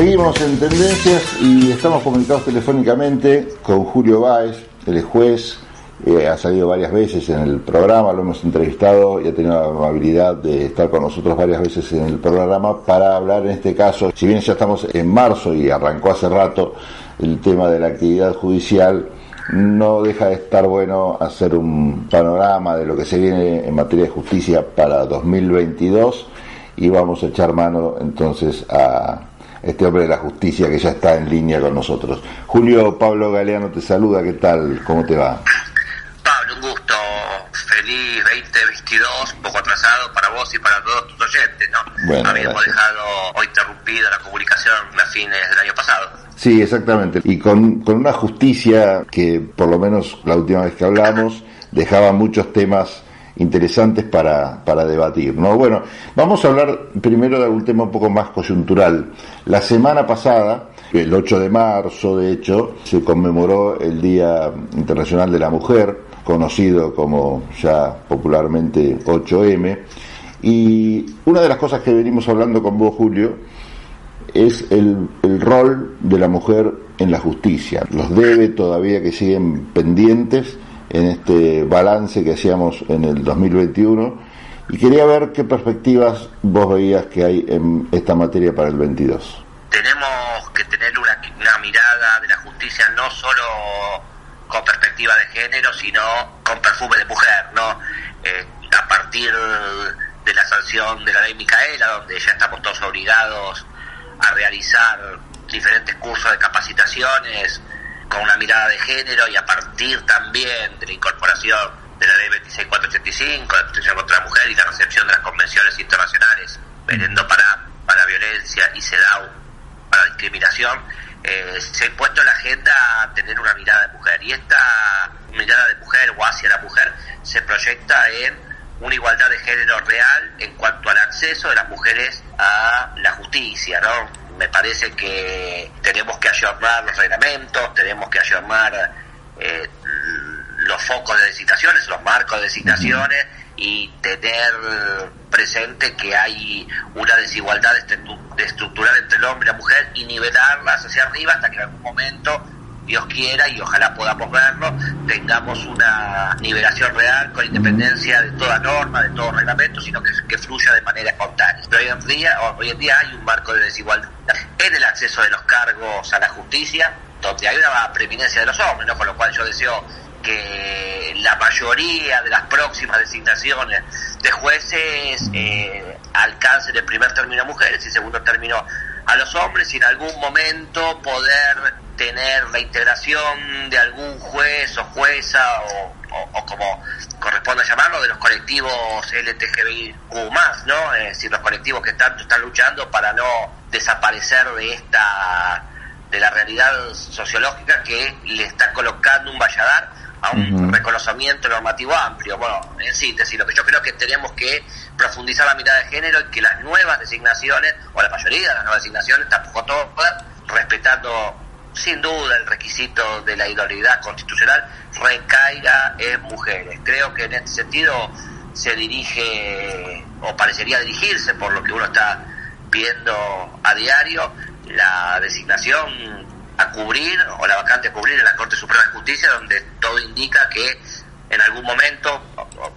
Seguimos en tendencias y estamos comunicados telefónicamente con Julio Báez, el juez, eh, ha salido varias veces en el programa, lo hemos entrevistado y ha tenido la amabilidad de estar con nosotros varias veces en el programa para hablar en este caso, si bien ya estamos en marzo y arrancó hace rato el tema de la actividad judicial, no deja de estar bueno hacer un panorama de lo que se viene en materia de justicia para 2022 y vamos a echar mano entonces a este hombre de la justicia que ya está en línea con nosotros. Julio Pablo Galeano te saluda, ¿qué tal? ¿Cómo te va? Pablo, un gusto. Feliz 2022, un poco atrasado para vos y para todos tus oyentes, ¿no? Bueno, Habíamos gracias. dejado hoy interrumpida la comunicación a fines del año pasado. Sí, exactamente. Y con, con una justicia que, por lo menos la última vez que hablamos, dejaba muchos temas interesantes para, para debatir. ¿no? Bueno, vamos a hablar primero de algún tema un poco más coyuntural. La semana pasada, el 8 de marzo, de hecho, se conmemoró el Día Internacional de la Mujer, conocido como ya popularmente 8M. Y una de las cosas que venimos hablando con vos, Julio, es el, el rol de la mujer en la justicia. Los debe todavía que siguen pendientes en este balance que hacíamos en el 2021 y quería ver qué perspectivas vos veías que hay en esta materia para el 22. Tenemos que tener una, una mirada de la justicia no solo con perspectiva de género, sino con perfume de mujer, ¿no? Eh, a partir de la sanción de la ley Micaela, donde ya estamos todos obligados a realizar diferentes cursos de capacitaciones con una mirada de género y a partir también de la incorporación de la ley 26485, de protección contra la mujer y la recepción de las convenciones internacionales, Venendo para, para violencia y CEDAW para discriminación, eh, se ha impuesto la agenda tener una mirada de mujer. Y esta mirada de mujer o hacia la mujer se proyecta en una igualdad de género real en cuanto al acceso de las mujeres a la justicia, ¿no? Me parece que tenemos que ayornar los reglamentos, tenemos que ayornar eh, los focos de designaciones, los marcos de designaciones y tener presente que hay una desigualdad estru- estructural entre el hombre y la mujer y nivelarlas hacia arriba hasta que en algún momento Dios quiera y ojalá podamos verlo, tengamos una nivelación real con independencia de toda norma, de todo reglamento, sino que, que fluya de manera espontánea. Pero hoy en, día, hoy en día hay un marco de desigualdad en el acceso de los cargos a la justicia, donde hay una preeminencia de los hombres, ¿no? con lo cual yo deseo que la mayoría de las próximas designaciones de jueces eh, alcancen el primer término a mujeres y segundo término a los hombres y en algún momento poder tener la integración de algún juez o jueza o, o- o como corresponde llamarlo de los colectivos LTGBIQ ¿no? Es decir, los colectivos que tanto están luchando para no desaparecer de esta de la realidad sociológica que le está colocando un valladar a un reconocimiento normativo amplio. Bueno, en síntesis, lo que yo creo que tenemos que profundizar la mirada de género y que las nuevas designaciones, o la mayoría de las nuevas designaciones, tampoco todas, respetando sin duda el requisito de la idoneidad constitucional, recaiga en mujeres. Creo que en este sentido se dirige, o parecería dirigirse por lo que uno está viendo a diario, la designación a cubrir o la vacante a cubrir en la Corte Suprema de Justicia, donde todo indica que en algún momento,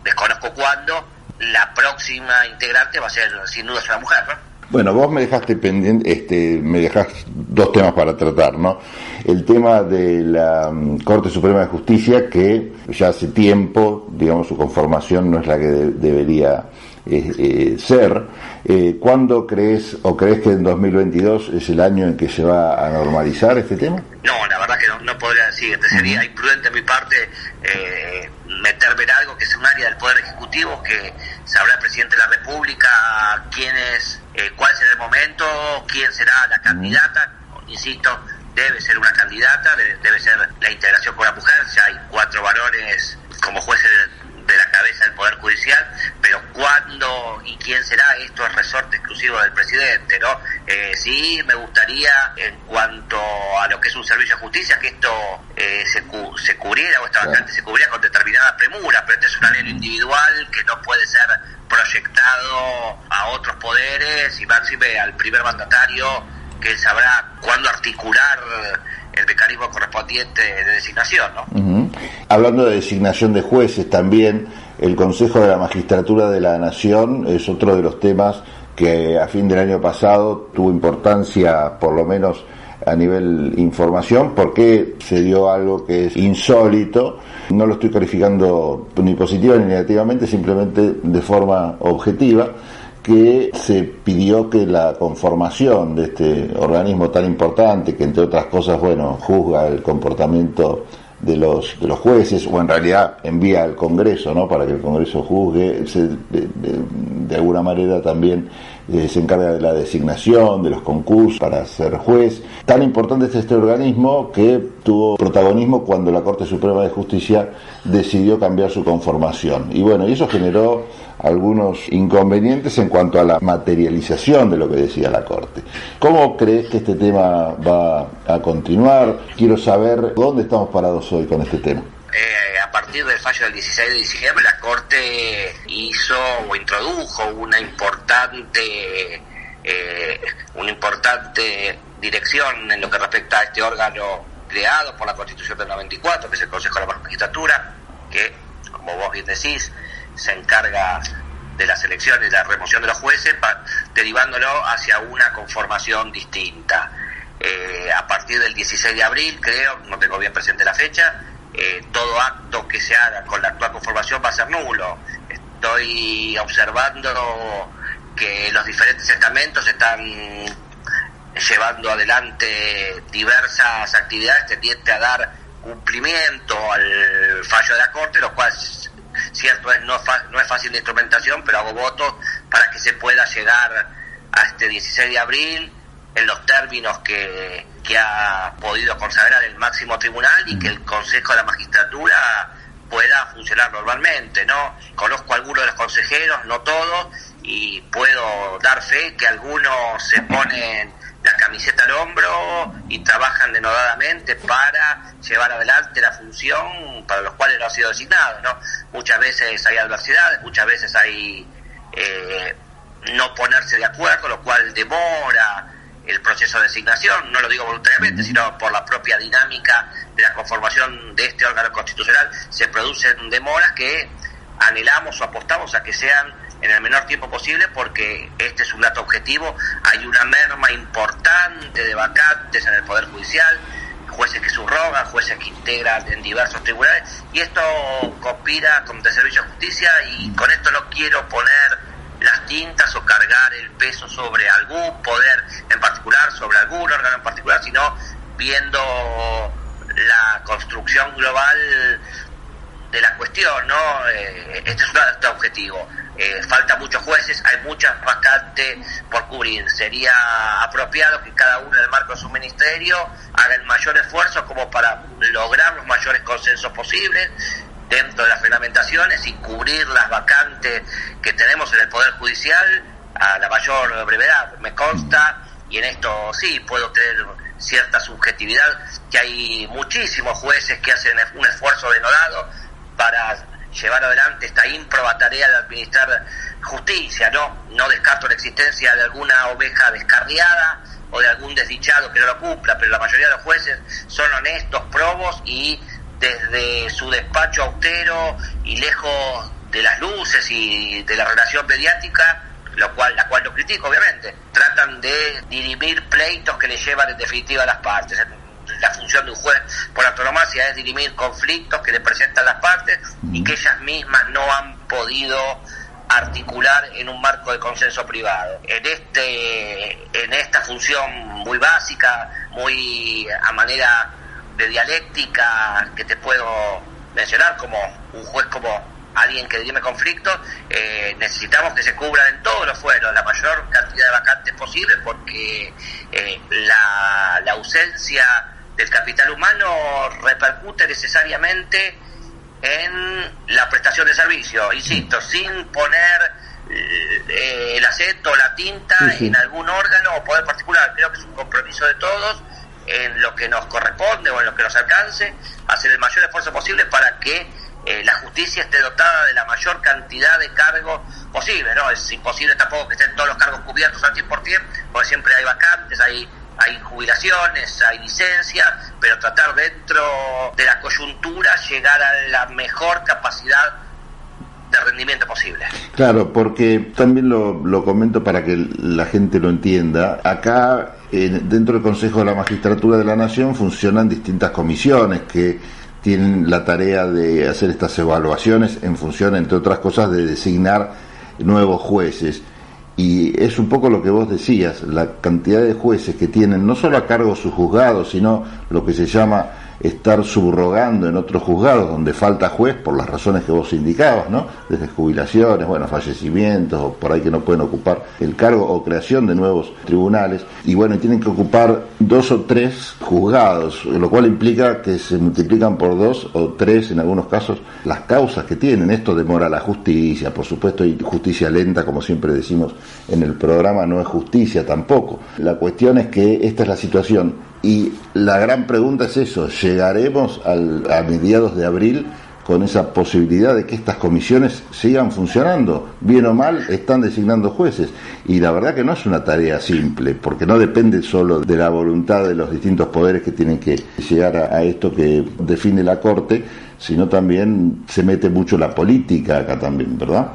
desconozco cuándo, la próxima integrante va a ser sin duda una mujer, ¿no? Bueno, vos me dejaste pendiente, este, me dejás dos temas para tratar, ¿no? El tema de la mm, Corte Suprema de Justicia, que ya hace tiempo, digamos, su conformación no es la que de- debería eh, eh, ser. Eh, ¿Cuándo crees o crees que en 2022 es el año en que se va a normalizar este tema? No, la verdad que no, no podría decirte. Sería imprudente de mi parte meterme en algo que es un área del Poder Ejecutivo, que sabrá el presidente de la República quién es, eh, cuál será el momento, quién será la candidata. Insisto, debe ser una candidata, debe, debe ser la integración con la mujer. Ya hay cuatro varones como jueces de, la cabeza del Poder Judicial, pero cuándo y quién será, esto es resorte exclusivo del presidente, ¿no? Eh, sí, me gustaría, en cuanto a lo que es un servicio de justicia, que esto eh, se, cu- se cubriera, o esta Claro. vacante se cubriera con determinada premura, pero este es un anhelo individual que no puede ser proyectado a otros poderes y máxime al primer mandatario que sabrá cuándo articular el mecanismo correspondiente de designación. ¿no? Hablando de designación de jueces también, el Consejo de la Magistratura de la Nación es otro de los temas que a fin del año pasado tuvo importancia, por lo menos a nivel información, porque se dio algo que es insólito. No lo estoy calificando ni positiva ni negativamente, simplemente de forma objetiva que se pidió que la conformación de este organismo tan importante, que entre otras cosas, bueno, juzga el comportamiento de los, de los jueces, o en realidad envía al Congreso, ¿no? Para que el Congreso juzgue, de, de, alguna manera también eh, se encarga de la designación, de los concursos para ser juez. Tan importante es este organismo que tuvo protagonismo cuando la Corte Suprema de Justicia decidió cambiar su conformación. Y bueno, y eso generó algunos inconvenientes en cuanto a la materialización de lo que decía la Corte. ¿Cómo crees que este tema va a continuar? Quiero saber dónde estamos parados hoy con este tema. Eh, a partir del fallo del 16 de diciembre, la Corte hizo o introdujo una importante, eh, una importante dirección en lo que respecta a este órgano creado por la Constitución del 94, que es el Consejo de la Magistratura, que, como vos bien decís, se encarga de la selección y la remoción de los jueces, derivándolo hacia una conformación distinta. Eh, a partir del 16 de abril, creo, no tengo bien presente la fecha, eh, todo acto que se haga con la actual conformación va a ser nulo. Estoy observando que los diferentes estamentos están llevando adelante diversas actividades tendientes a dar cumplimiento al fallo de la Corte, lo cual cierto es no, no es fácil de instrumentación, pero hago votos para que se pueda llegar a este 16 de abril en los términos que, que ha podido consagrar el máximo tribunal y que el Consejo de la Magistratura pueda funcionar normalmente, ¿no? Conozco a algunos de los consejeros, no todos, y puedo dar fe que algunos se ponen la camiseta al hombro y trabajan denodadamente para llevar adelante la función para los cuales no ha sido designado. ¿no? Muchas veces hay adversidades, muchas veces hay eh, no ponerse de acuerdo, lo cual demora el proceso de designación, no lo digo voluntariamente, sino por la propia dinámica de la conformación de este órgano constitucional, se producen demoras que anhelamos o apostamos a que sean en el menor tiempo posible porque este es un dato objetivo, hay una merma importante de vacantes en el Poder Judicial, jueces que subrogan, jueces que integran en diversos tribunales y esto conspira con el Servicio de Justicia y con esto no quiero poner las tintas o cargar el peso sobre algún poder en particular, sobre algún órgano en particular, sino viendo la construcción global de la cuestión, ¿no? Eh, este es un dato objetivo. Eh, falta muchos jueces, hay muchas vacantes por cubrir. Sería apropiado que cada uno en el marco de su ministerio haga el mayor esfuerzo como para lograr los mayores consensos posibles dentro de las reglamentaciones y cubrir las vacantes que tenemos en el Poder Judicial a la mayor brevedad. Me consta, y en esto sí puedo tener cierta subjetividad, que hay muchísimos jueces que hacen un esfuerzo denodado para llevar adelante esta ímproba tarea de administrar justicia, ¿no? No descarto la existencia de alguna oveja descarriada o de algún desdichado que no lo cumpla, pero la mayoría de los jueces son honestos, probos y desde su despacho austero y lejos de las luces y de la relación mediática, lo cual, la cual lo critico obviamente, tratan de dirimir pleitos que le llevan en definitiva a las partes la función de un juez por autonomía es dirimir conflictos que le presentan las partes y que ellas mismas no han podido articular en un marco de consenso privado. En este en esta función muy básica, muy a manera de dialéctica que te puedo mencionar como un juez como alguien que dirime conflictos, eh, necesitamos que se cubran en todos los fueros la mayor cantidad de vacantes posible porque eh, la, la ausencia del capital humano repercute necesariamente en la prestación de servicio, insisto, sin poner eh, el acento o la tinta en algún órgano o poder particular. Creo que es un compromiso de todos en lo que nos corresponde o en lo que nos alcance, hacer el mayor esfuerzo posible para que eh, la justicia esté dotada de la mayor cantidad de cargos posible, ¿no? Es imposible tampoco que estén todos los cargos cubiertos al 100%, porque siempre hay vacantes, hay hay jubilaciones, hay licencias, pero tratar dentro de la coyuntura llegar a la mejor capacidad de rendimiento posible. Claro, porque también lo, lo comento para que la gente lo entienda. Acá, dentro del Consejo de la Magistratura de la Nación, funcionan distintas comisiones que tienen la tarea de hacer estas evaluaciones en función, entre otras cosas, de designar nuevos jueces. Y es un poco lo que vos decías, la cantidad de jueces que tienen no solo a cargo sus juzgados, sino lo que se llama estar subrogando en otros juzgados donde falta juez por las razones que vos indicabas, ¿no? Desde jubilaciones, bueno, fallecimientos o por ahí que no pueden ocupar el cargo o creación de nuevos tribunales y bueno, tienen que ocupar dos o tres juzgados, lo cual implica que se multiplican por dos o tres en algunos casos las causas que tienen. Esto demora la justicia, por supuesto, y justicia lenta, como siempre decimos en el programa, no es justicia tampoco. La cuestión es que esta es la situación y la gran pregunta es eso, ¿llegaremos al, a mediados de abril con esa posibilidad de que estas comisiones sigan funcionando? Bien o mal, están designando jueces. Y la verdad que no es una tarea simple, porque no depende solo de la voluntad de los distintos poderes que tienen que llegar a, esto que define la Corte, sino también se mete mucho la política acá también, ¿verdad?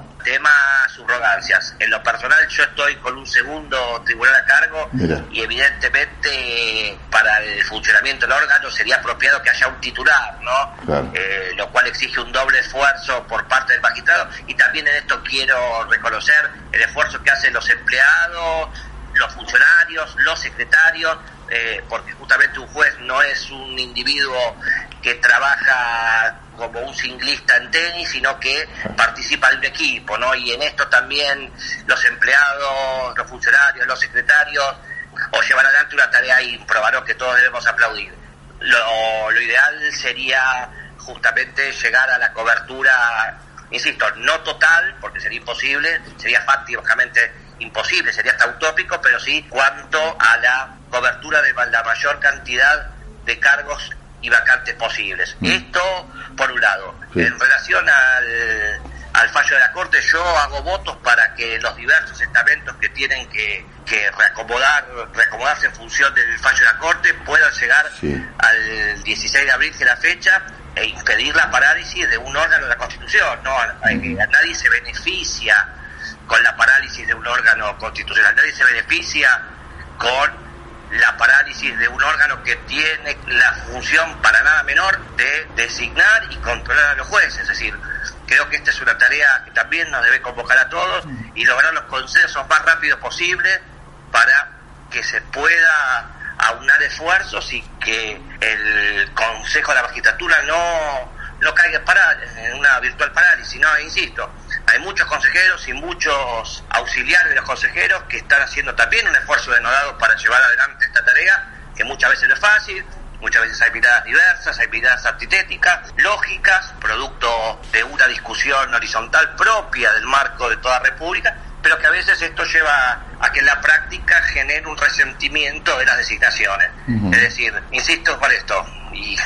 Subrogancias. En lo personal yo estoy con un segundo tribunal a cargo y evidentemente para el funcionamiento del órgano sería apropiado que haya un titular, ¿no? Eh, lo cual exige un doble esfuerzo por parte del magistrado y también en esto quiero reconocer el esfuerzo que hacen los empleados, los funcionarios, los secretarios, eh, porque justamente un juez no es un individuo que trabaja como un singlista en tenis, sino que participa de un equipo, ¿no? Y en esto también los empleados, los funcionarios, los secretarios, o llevan adelante una tarea improbaron que todos debemos aplaudir. Lo, lo ideal sería justamente llegar a la cobertura, insisto, no total, porque sería imposible, sería fácticamente imposible, sería hasta utópico, pero sí cuanto a la cobertura de la mayor cantidad de cargos y vacantes posibles. Mm. Esto, por un lado. En relación al, al fallo de la Corte, yo hago votos para que los diversos estamentos que tienen que, que reacomodar, reacomodarse en función del fallo de la Corte puedan llegar al 16 de abril, que es la fecha, e impedir la parálisis de un órgano de la Constitución. ¿no? Nadie se beneficia con la parálisis de un órgano constitucional, nadie se beneficia con la parálisis de un órgano que tiene la función para nada menor de designar y controlar a los jueces. Es decir, creo que esta es una tarea que también nos debe convocar a todos y lograr los consensos más rápido posible para que se pueda aunar esfuerzos y que el Consejo de la Magistratura no, no caiga en una virtual parálisis. No, insisto, hay muchos consejeros y muchos auxiliares de los consejeros que están haciendo también un esfuerzo denodado para llevar adelante muchas veces no es fácil, muchas veces hay miradas diversas, hay miradas antitéticas, lógicas, producto de una discusión horizontal propia del marco de toda república, pero que a veces esto lleva a que en la práctica genere un resentimiento de las designaciones. Es decir, insisto por esto, y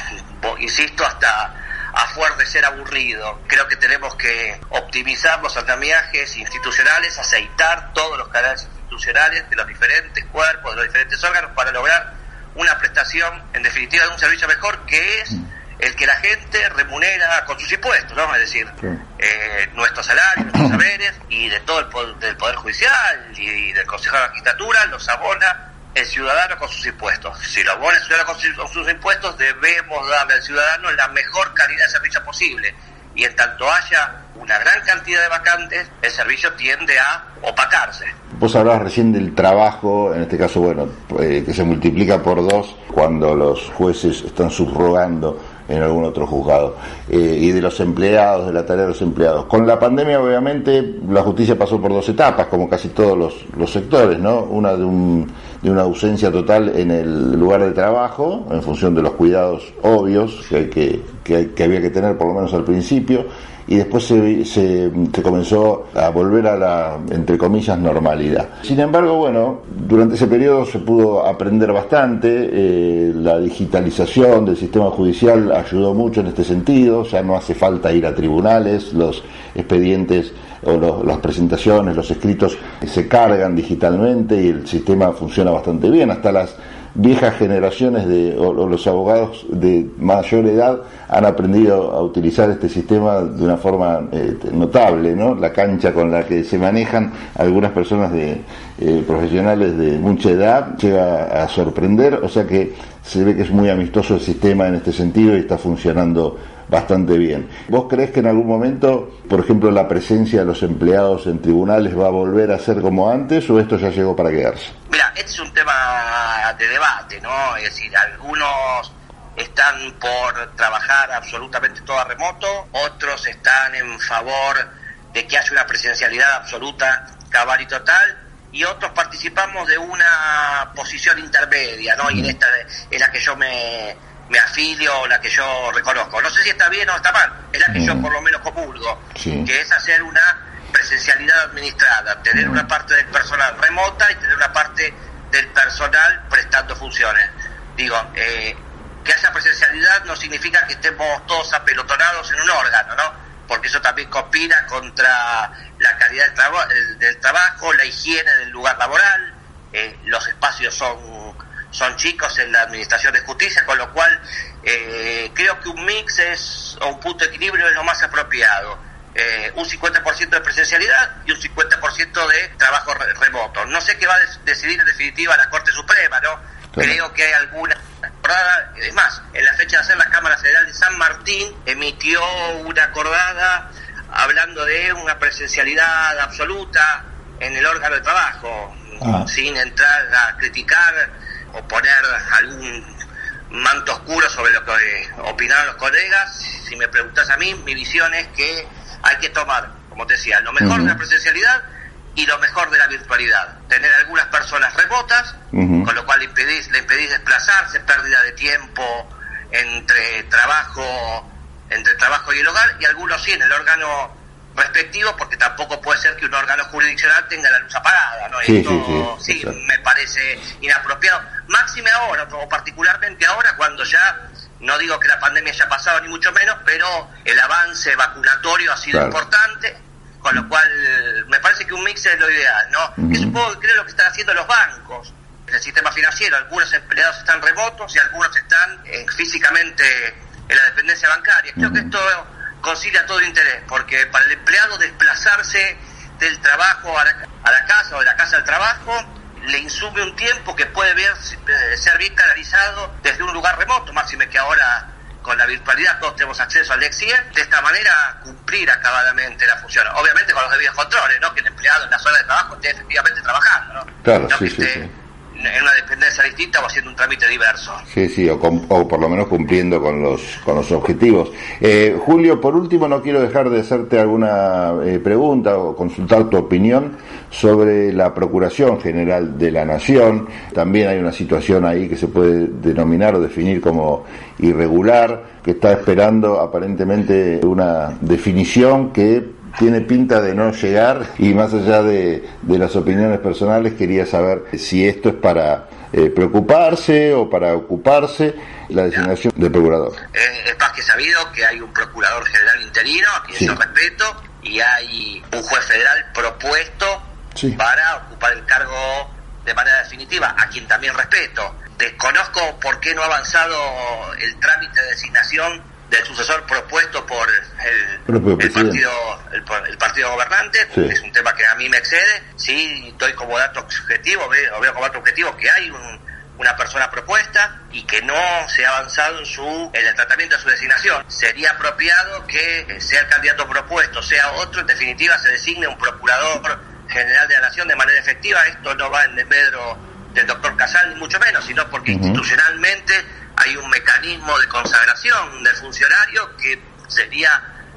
insisto hasta a fuerza de ser aburrido. Creo que tenemos que optimizar los andamiajes institucionales, aceitar todos los canales institucionales de los diferentes cuerpos, de los diferentes órganos para lograr una prestación, en definitiva, de un servicio mejor que es mm. el que la gente remunera con sus impuestos, ¿no? Es decir, eh, nuestros salarios, nuestros saberes y de todo el poder, del Poder Judicial y del Consejo de la Magistratura los abona el ciudadano con sus impuestos. Si lo abona el ciudadano con sus, impuestos, debemos darle al ciudadano la mejor calidad de servicio posible. Y en tanto haya una gran cantidad de vacantes, el servicio tiende a opacarse. Vos hablabas recién del trabajo, en este caso, bueno, eh, que se multiplica por dos cuando los jueces están subrogando en algún otro juzgado, eh, y de los empleados, de la tarea de los empleados. Con la pandemia, obviamente, la justicia pasó por dos etapas, como casi todos los, los sectores, ¿no? Una de, un, de una ausencia total en el lugar de trabajo, en función de los cuidados obvios que, que, había que tener, por lo menos al principio, y después se, se, comenzó a volver a la, entre comillas, normalidad. Sin embargo, bueno, durante ese periodo se pudo aprender bastante, eh, la digitalización del sistema judicial ayudó mucho en este sentido, ya no hace falta ir a tribunales, los expedientes o las presentaciones, los escritos se cargan digitalmente y el sistema funciona bastante bien, hasta las viejas generaciones de, o, los abogados de mayor edad han aprendido a utilizar este sistema de una forma eh, notable, ¿no? La cancha con la que se manejan algunas personas de eh, profesionales de mucha edad llega a sorprender, o sea que se ve que es muy amistoso el sistema en este sentido y está funcionando bastante bien. ¿Vos crees que en algún momento, por ejemplo, la presencia de los empleados en tribunales va a volver a ser como antes o esto ya llegó para quedarse? Mira, este es un tema de debate, ¿no? Es decir, algunos están por trabajar absolutamente todo a remoto, otros están en favor de que haya una presencialidad absoluta, cabal y total, y otros participamos de una posición intermedia, ¿no? Y en esta es la que yo me, me afilio, la que yo reconozco. No sé si está bien o está mal, es la que yo mm. por lo menos comulgo, que es hacer una presencialidad administrada, tener una parte del personal remota y tener una parte del personal prestando funciones. Digo, eh, que haya presencialidad no significa que estemos todos apelotonados en un órgano, ¿no? Porque eso también conspira contra la calidad del, del trabajo, la higiene del lugar laboral, eh, los espacios son son chicos en la Administración de Justicia, con lo cual eh, creo que un mix es, o un punto de equilibrio es lo más apropiado. Eh, un 50% de presencialidad y un 50% de trabajo remoto. No sé qué va a decidir en definitiva la Corte Suprema, ¿no? Creo que hay alguna acordada, es más, en la fecha de hacer la Cámara Federal de San Martín emitió una acordada hablando de una presencialidad absoluta en el órgano de trabajo, ah. sin entrar a criticar o poner algún manto oscuro sobre lo que opinaron los colegas. Si me preguntas a mí, mi visión es que hay que tomar, como te decía, lo mejor de la presencialidad y lo mejor de la virtualidad. Tener algunas personas remotas, con lo cual le impedís, le impedís desplazarse, pérdida de tiempo entre trabajo, entre trabajo y el hogar, y algunos sí en el órgano respectivo, porque tampoco puede ser que un órgano jurisdiccional tenga la luz apagada, ¿no? Sí, Esto sí, me parece inapropiado. Máxime ahora, o particularmente ahora, cuando ya, no digo que la pandemia haya pasado, ni mucho menos, pero el avance vacunatorio ha sido importante, con lo cual me parece que un mix es lo ideal, ¿no? Es un poco, creo, lo que están haciendo los bancos, el sistema financiero. Algunos empleados están remotos y algunos están eh, físicamente en la dependencia bancaria. Creo que esto concilia todo interés, porque para el empleado desplazarse del trabajo a la, casa o de la casa al trabajo le insume un tiempo que puede ver, eh, ser bien canalizado desde un lugar remoto, máxime que ahora con la virtualidad todos tenemos acceso al EXIE, de esta manera cumplir acabadamente la función. Obviamente con los debidos controles, ¿no? que el empleado en la zona de trabajo esté efectivamente trabajando. ¿no? Claro, sí, sí, sí en una dependencia distinta o haciendo un trámite diverso. Sí, sí, o, por lo menos cumpliendo con los, con los objetivos. Eh, Julio, por último, no quiero dejar de hacerte alguna eh, pregunta o consultar tu opinión sobre la Procuración General de la Nación. También hay una situación ahí que se puede denominar o definir como irregular, que está esperando aparentemente una definición que tiene pinta de no llegar y más allá de, las opiniones personales quería saber si esto es para eh, preocuparse o para ocuparse la designación del procurador. Es, más que sabido que hay un procurador general interino, a quien yo respeto, y hay un juez federal propuesto para ocupar el cargo de manera definitiva, a quien también respeto. Desconozco por qué no ha avanzado el trámite de designación del sucesor propuesto por el, partido el, partido gobernante es un tema que a mí me excede. Sí doy como dato objetivo veo, veo como dato objetivo que hay una persona propuesta y que no se ha avanzado en su en el tratamiento de su designación. Sería apropiado que sea el candidato propuesto sea otro en definitiva se designe un procurador general de la nación de manera efectiva. Esto no va en desmedro del doctor Casal ni mucho menos sino porque institucionalmente hay un mecanismo de consagración del funcionario que sería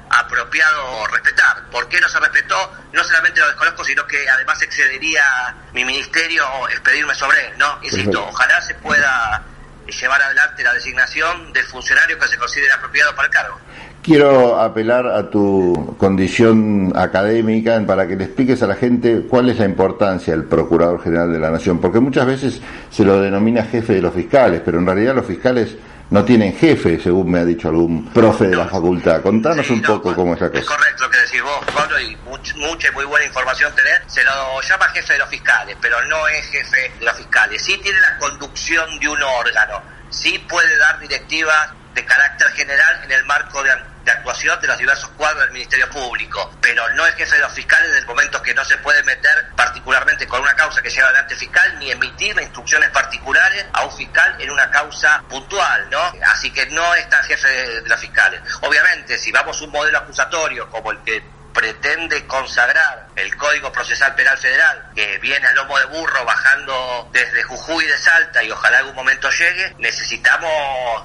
apropiado respetar. ¿Por qué no se respetó? No solamente lo desconozco, sino que además excedería mi ministerio expedirme sobre él, ¿no? Insisto, ojalá se pueda llevar adelante la designación del funcionario que se considere apropiado para el cargo. Quiero apelar a tu condición académica para que le expliques a la gente cuál es la importancia del Procurador General de la Nación, porque muchas veces se lo denomina jefe de los fiscales, pero en realidad los fiscales no tienen jefe, según me ha dicho algún profe de la facultad. Contanos un poco cómo es la cosa. Es correcto lo que decís vos, Pablo, y mucha y muy buena información tener. Se lo llama jefe de los fiscales, pero no es jefe de los fiscales. Sí tiene la conducción de un órgano, sí puede dar directivas de carácter general en el marco de de actuación de los diversos cuadros del Ministerio Público, pero no es jefe de los fiscales desde el momento que no se puede meter particularmente con una causa que lleva adelante fiscal ni emitir instrucciones particulares a un fiscal en una causa puntual, ¿no? Así que no es tan jefe de, de los fiscales. Obviamente, si vamos a un modelo acusatorio como el que pretende consagrar el Código Procesal Penal Federal, que viene a lomo de burro bajando desde Jujuy de Salta y ojalá algún momento llegue, necesitamos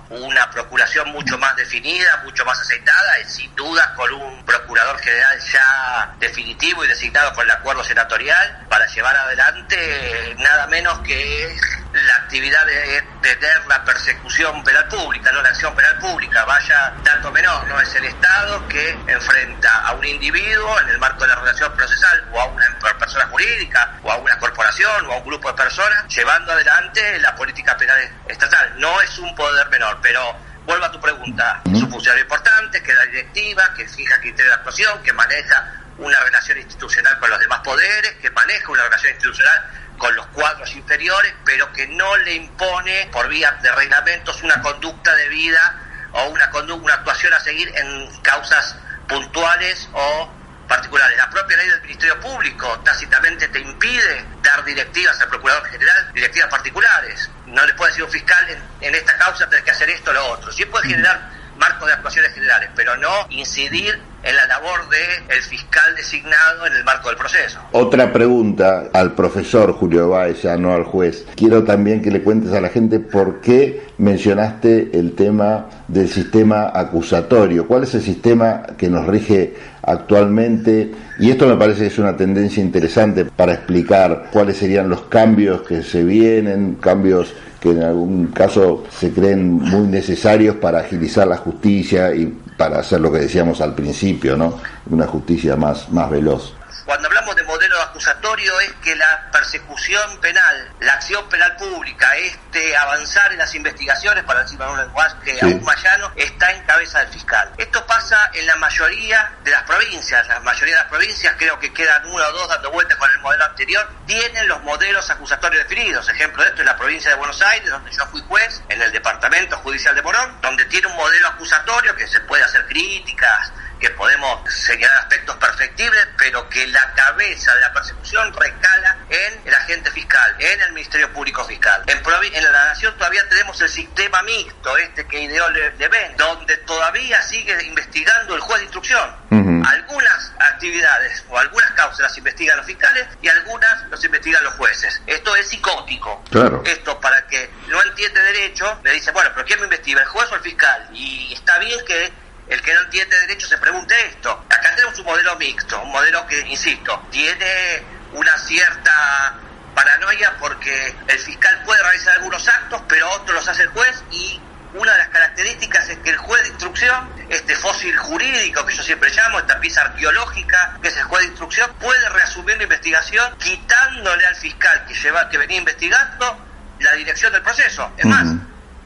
una procuración mucho más definida, mucho más aceitada, y sin duda con un procurador general ya definitivo y designado por el acuerdo senatorial para llevar adelante nada menos que la actividad de tener la persecución penal pública, no la acción penal pública, vaya tanto menor, no es el Estado que enfrenta a un individuo en el marco de la relación procesal o a una persona jurídica o a una corporación o a un grupo de personas llevando adelante la política penal estatal. No es un poder menor, pero vuelvo a tu pregunta, es un funcionario importante, que da directiva, que fija criterio de actuación, que maneja una relación institucional con los demás poderes, que maneja una relación institucional con los cuadros inferiores, pero que no le impone por vía de reglamentos una conducta de vida o una, una actuación a seguir en causas puntuales o particulares. La propia ley del Ministerio Público tácitamente te impide dar directivas al Procurador General, directivas particulares. No le puede decir un fiscal en, esta causa tenés que hacer esto o lo otro. Sí puede generar marcos de actuaciones generales, pero no incidir en la labor de el fiscal designado en el marco del proceso. Otra pregunta al profesor Julio Báez, ya no al juez. Quiero también que le cuentes a la gente por qué mencionaste el tema del sistema acusatorio. ¿Cuál es el sistema que nos rige actualmente? Y esto me parece que es una tendencia interesante para explicar cuáles serían los cambios que se vienen, cambios que en algún caso se creen muy necesarios para agilizar la justicia y para hacer lo que decíamos al principio, ¿no? Una justicia más, más veloz. Cuando hablamos de modelo acusatorio es que la persecución penal, la acción penal pública, este avanzar en las investigaciones, para decirlo en un lenguaje aún más llano, está en cabeza del fiscal. Esto pasa en la mayoría de las provincias. La mayoría de las provincias, creo que quedan uno o dos dando vueltas con el modelo anterior, tienen los modelos acusatorios definidos. Ejemplo de esto es la provincia de Buenos Aires, donde yo fui juez, en el Departamento Judicial de Morón, donde tiene un modelo acusatorio que se puede hacer críticas, que podemos señalar aspectos perfectibles, pero que la cabeza de la persecución recala en el agente fiscal, en el Ministerio Público Fiscal. En, en la Nación todavía tenemos el sistema mixto, este que ideó ven donde todavía sigue investigando el juez de instrucción. Algunas actividades o algunas causas las investigan los fiscales y algunas los investigan los jueces. Esto es psicótico. Claro. Esto para que no entiende derecho, le dice, bueno, pero ¿quién me investiga? ¿El juez o el fiscal? Y está bien que el que no entiende derecho se pregunte esto. Acá tenemos un modelo mixto, un modelo que, insisto, tiene una cierta paranoia porque el fiscal puede realizar algunos actos, pero otros los hace el juez y una de las características es que el juez de instrucción, este fósil jurídico que yo siempre llamo, esta pieza arqueológica, que es el juez de instrucción, puede reasumir la investigación quitándole al fiscal que lleva, que venía investigando la dirección del proceso. Es más,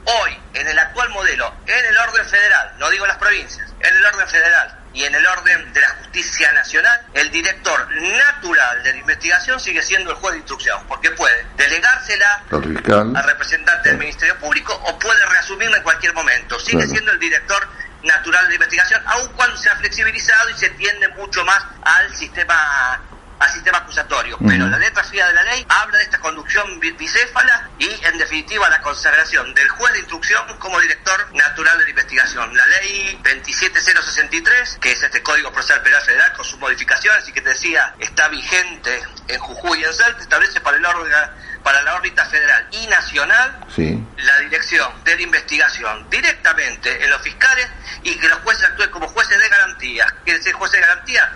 Hoy, en el actual modelo, en el orden federal, no digo las provincias, en el orden federal y en el orden de la justicia nacional, el director natural de la investigación sigue siendo el juez de instrucción, porque puede delegársela al representante del Ministerio Público o puede reasumirla en cualquier momento. Sigue siendo el director natural de la investigación, aun cuando se ha flexibilizado y se tiende mucho más al sistema al sistema acusatorio. Pero la letra fría de la ley habla de esta conducción bicéfala y, en definitiva, la consagración del juez de instrucción como director natural de la investigación. La ley 27063, que es este Código Procesal Penal Federal con sus modificaciones y que te decía está vigente en Jujuy y en Salta, establece para el órgano para la órbita federal y nacional la dirección de la investigación directamente en los fiscales y que los jueces actúen como jueces de garantía. Quiere decir jueces de garantía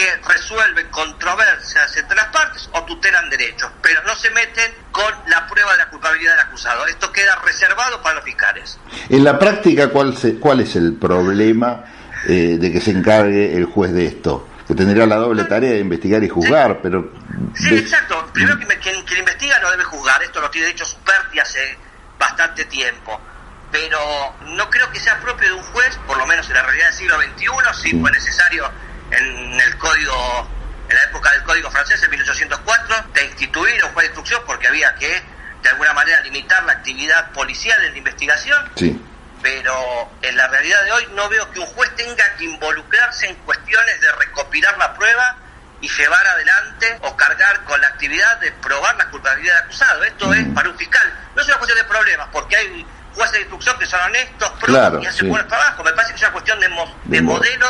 que resuelven controversias entre las partes o tutelan derechos, pero no se meten con la prueba de la culpabilidad del acusado. Esto queda reservado para los fiscales. En la práctica, ¿cuál, cuál es el problema eh, de que se encargue el juez de esto? Que tendría la doble tarea de investigar y juzgar, pero... Sí, exacto. Primero, que quien, investiga no debe juzgar. Esto lo tiene dicho Superti hace bastante tiempo. pero no creo que sea propio de un juez, por lo menos en la realidad del siglo XXI, si fue necesario en el código, en la época del código francés, en 1804, de instituir un juez de instrucción porque había que, de alguna manera, limitar la actividad policial en la investigación. Sí. Pero en la realidad de hoy no veo que un juez tenga que involucrarse en cuestiones de recopilar la prueba y llevar adelante o cargar con la actividad de probar la culpabilidad del acusado. Esto es para un fiscal. No es una cuestión de problemas, porque hay jueces de instrucción que son honestos, claro, y hacen buen trabajo. Me parece que es una cuestión de, de, modelo,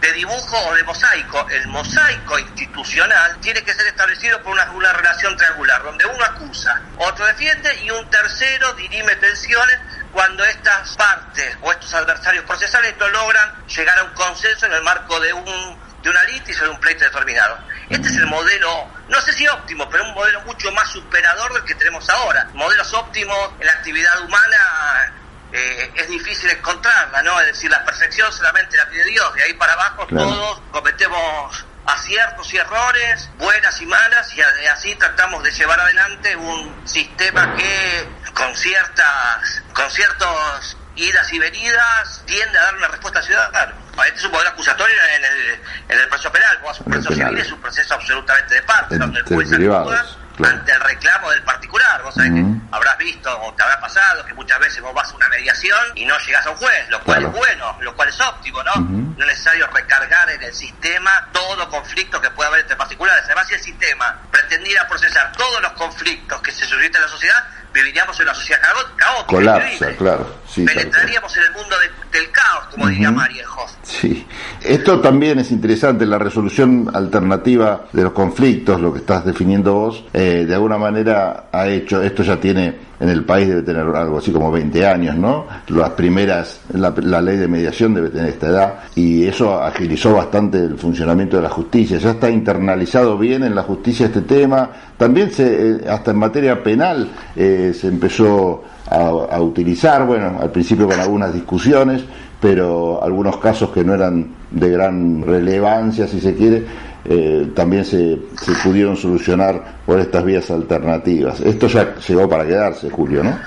de dibujo o de mosaico. El mosaico institucional tiene que ser establecido por una, una relación triangular, donde uno acusa, otro defiende y un tercero dirime tensiones cuando estas partes o estos adversarios procesales no logran llegar a un consenso en el marco de un de una litis o de un pleito determinado. Este es el modelo, no sé si óptimo, pero un modelo mucho más superador del que tenemos ahora. Modelos óptimos en la actividad humana eh, es difícil encontrarla, ¿no? Es decir, la perfección solamente la pide Dios, de ahí para abajo todos cometemos aciertos y errores, buenas y malas, y así tratamos de llevar adelante un sistema que con ciertas, con ciertos idas y venidas tiende a dar una respuesta ciudadana. Este es un modelo acusatorio en el, en el proceso penal, como un proceso civil es un proceso absolutamente de parte, donde el juez actúa ante el reclamo del particular. Vos sabés que habrás visto o te habrá pasado que muchas veces vos vas a una mediación y no llegas a un juez, lo cual es bueno, lo cual es óptimo, ¿no? No es necesario recargar en el sistema todo conflicto que pueda haber entre particulares. Además, si el sistema pretendiera procesar todos los conflictos que se suscitan en la sociedad, viviríamos en una sociedad caótica. Colapsa, claro. Penetraríamos en el mundo del caos, como diría Marienhoff. Sí. Esto también es interesante, la resolución alternativa de los conflictos, lo que estás definiendo vos, eh, de alguna manera ha hecho, esto ya tiene en el país debe tener algo así como 20 años, ¿no? Las primeras, la, ley de mediación debe tener esta edad y eso agilizó bastante el funcionamiento de la justicia. Ya está internalizado bien en la justicia este tema. También se, eh, hasta en materia penal eh, se empezó a, utilizar, bueno, al principio con algunas discusiones, pero algunos casos que no eran de gran relevancia, si se quiere, eh, también se, se, pudieron solucionar por estas vías alternativas. Esto ya llegó para quedarse, Julio, ¿no?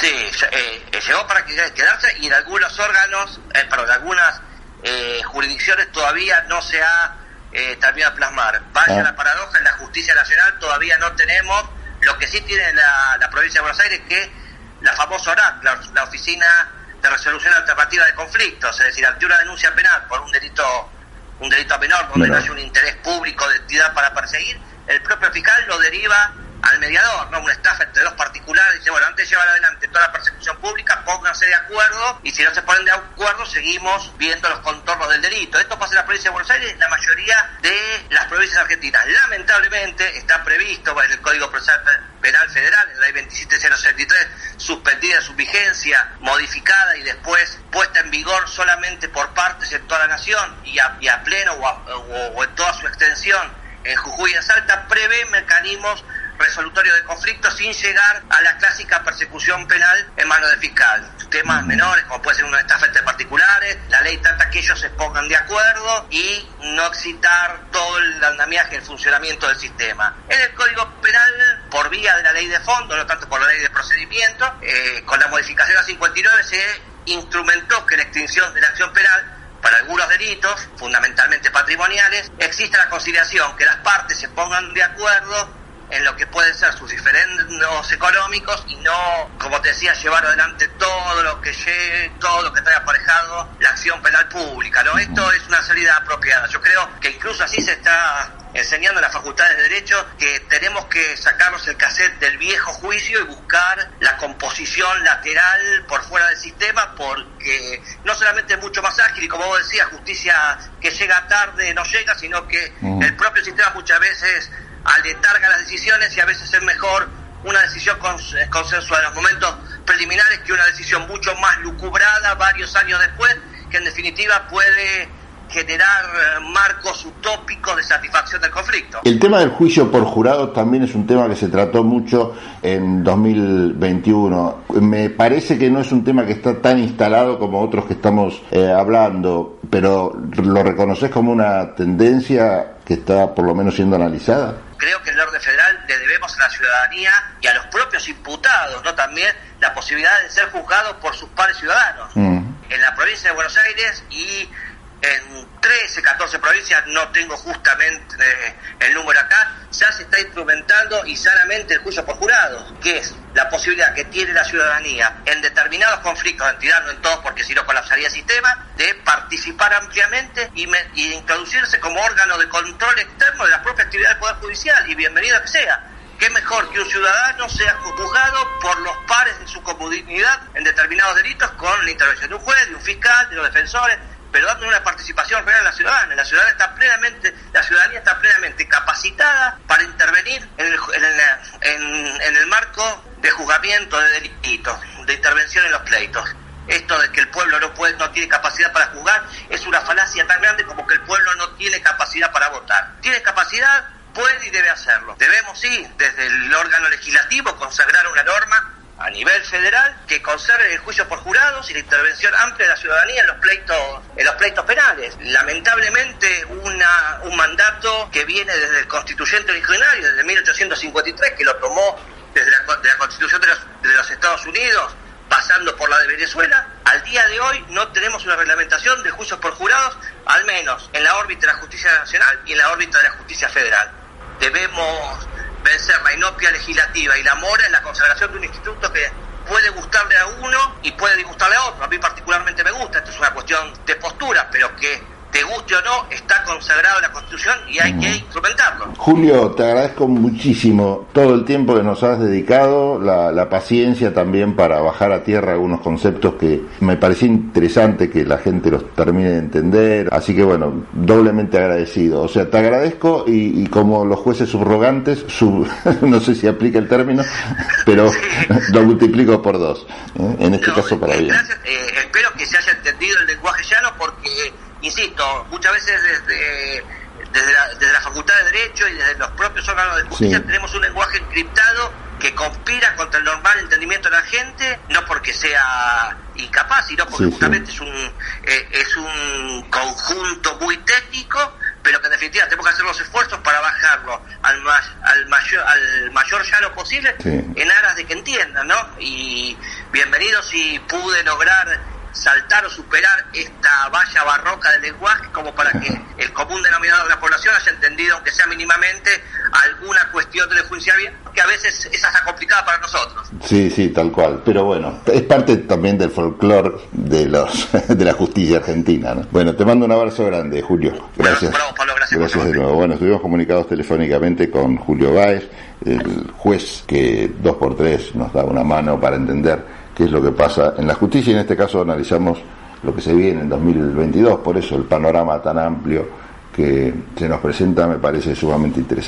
Sí, eh, eh, llegó para quedarse y en algunos órganos, eh, perdón, en algunas jurisdicciones todavía no se ha terminado de plasmar. Vaya ah. la paradoja, en la justicia nacional todavía no tenemos, lo que sí tiene la, la provincia de Buenos Aires que la famosa ORAC, la, Oficina de Resolución Alternativa de Conflictos, es decir, ante una denuncia penal por un delito un delito menor donde no hay un interés público de entidad para perseguir, el propio fiscal lo deriva al mediador, ¿no? Una estafa entre dos particulares, dice, bueno, antes de llevar adelante toda la persecución pública, pónganse de acuerdo, y si no se ponen de acuerdo, seguimos viendo los contornos del delito. Esto pasa en la provincia de Buenos Aires, en la mayoría de las provincias argentinas. Lamentablemente está previsto en el Código Procesal Penal Federal, en la ley 27063, suspendida su vigencia, modificada y después puesta en vigor solamente por partes en toda la nación y a, pleno o, en toda su extensión en Jujuy y Salta, prevé mecanismos resolutorio de conflictos sin llegar a la clásica persecución penal en manos del fiscal. Temas menores, como puede ser una estafa entre particulares, la ley trata que ellos se pongan de acuerdo y no excitar todo el andamiaje, el funcionamiento del sistema. En el Código Penal, por vía de la ley de fondo, no tanto por la ley de procedimiento, eh, con la modificación a 59 se instrumentó que la extinción de la acción penal para algunos delitos, fundamentalmente patrimoniales, existe la conciliación, que las partes se pongan de acuerdo en lo que pueden ser sus diferendos económicos y no, como te decía, llevar adelante todo lo que llegue, todo lo que trae aparejado la acción penal pública, ¿no? Esto es una salida apropiada. Yo creo que incluso así se está enseñando en las facultades de Derecho que tenemos que sacarnos el cassette del viejo juicio y buscar la composición lateral por fuera del sistema porque no solamente es mucho más ágil y como vos decías, justicia que llega tarde no llega, sino que el propio sistema muchas veces aletarga las decisiones y a veces es mejor una decisión consensuada en los momentos preliminares que una decisión mucho más lucubrada varios años después, que en definitiva puede generar eh, marcos utópicos de satisfacción del conflicto. El tema del juicio por jurado también es un tema que se trató mucho en 2021. Me parece que no es un tema que está tan instalado como otros que estamos eh, hablando, pero ¿lo reconoces como una tendencia que está por lo menos siendo analizada? Creo que en el orden federal le debemos a la ciudadanía y a los propios imputados, ¿no? También la posibilidad de ser juzgados por sus pares ciudadanos. Mm. En la provincia de Buenos Aires y en 13, 14 provincias, no tengo justamente eh, el número acá, ya se está instrumentando y sanamente el juicio por jurados, que es la posibilidad que tiene la ciudadanía en determinados conflictos, entidad no en todos porque si no colapsaría el sistema, de participar ampliamente y, y introducirse como órgano de control externo de la propia actividad del Poder Judicial, y bienvenido que sea. Qué mejor que un ciudadano sea juzgado por los pares de su comunidad en determinados delitos con la intervención de un juez, de un fiscal, de los defensores, pero dando una participación real a la ciudadana. La ciudadanía está plenamente, la ciudadanía está plenamente capacitada para intervenir en el, en el marco de juzgamiento de delitos, de intervención en los pleitos. Esto de que el pueblo no puede, no tiene capacidad para juzgar es una falacia tan grande como que el pueblo no tiene capacidad para votar. Tiene capacidad, puede y debe hacerlo. Debemos, sí, desde el órgano legislativo consagrar una norma a nivel federal que conserve el juicio por jurados y la intervención amplia de la ciudadanía en los pleitos en los pleitos penales. Lamentablemente una, un mandato que viene desde el constituyente originario, desde 1853, que lo tomó desde la, la constitución de los, de los Estados Unidos, pasando por la de Venezuela, al día de hoy no tenemos una reglamentación de juicios por jurados, al menos en la órbita de la justicia nacional y en la órbita de la justicia federal. Debemos vencer la inopia legislativa y la mora en la consagración de un instituto que puede gustarle a uno y puede disgustarle a otro. A mí particularmente me gusta, esto es una cuestión de postura, pero que te guste o no, está consagrado en la Constitución y hay que instrumentarlo. Julio, te agradezco muchísimo todo el tiempo que nos has dedicado, la, la, paciencia también para bajar a tierra algunos conceptos que me parecía interesante que la gente los termine de entender. Así que bueno, doblemente agradecido. O sea, te agradezco y, como los jueces subrogantes, sub, no sé si aplica el término, pero lo multiplico por dos. ¿eh? En este caso para bien. Gracias, eh, espero que se haya entendido el lenguaje llano porque insisto, muchas veces desde, desde, la, desde la Facultad de Derecho y desde los propios órganos de justicia tenemos un lenguaje encriptado que conspira contra el normal entendimiento de la gente, no porque sea incapaz, sino porque justamente es un eh, es un conjunto muy técnico, pero que en definitiva tenemos que hacer los esfuerzos para bajarlo al, al mayor al mayor llano posible en aras de que entiendan, ¿no? Y bienvenido si pude lograr saltar o superar esta valla barroca del lenguaje como para que el común denominador de la población haya entendido, aunque sea mínimamente, alguna cuestión de judicial que a veces es hasta complicada para nosotros. Sí, sí, tal cual. Pero bueno, es parte también del folclore de los de la justicia argentina. ¿no? Bueno, te mando un abrazo grande, Julio. Gracias. gracias, gracias de nuevo. Bueno, estuvimos comunicados telefónicamente con Julio Báez, el juez que dos por tres nos da una mano para entender qué es lo que pasa en la justicia y en este caso analizamos lo que se viene en 2022, por eso el panorama tan amplio que se nos presenta me parece sumamente interesante.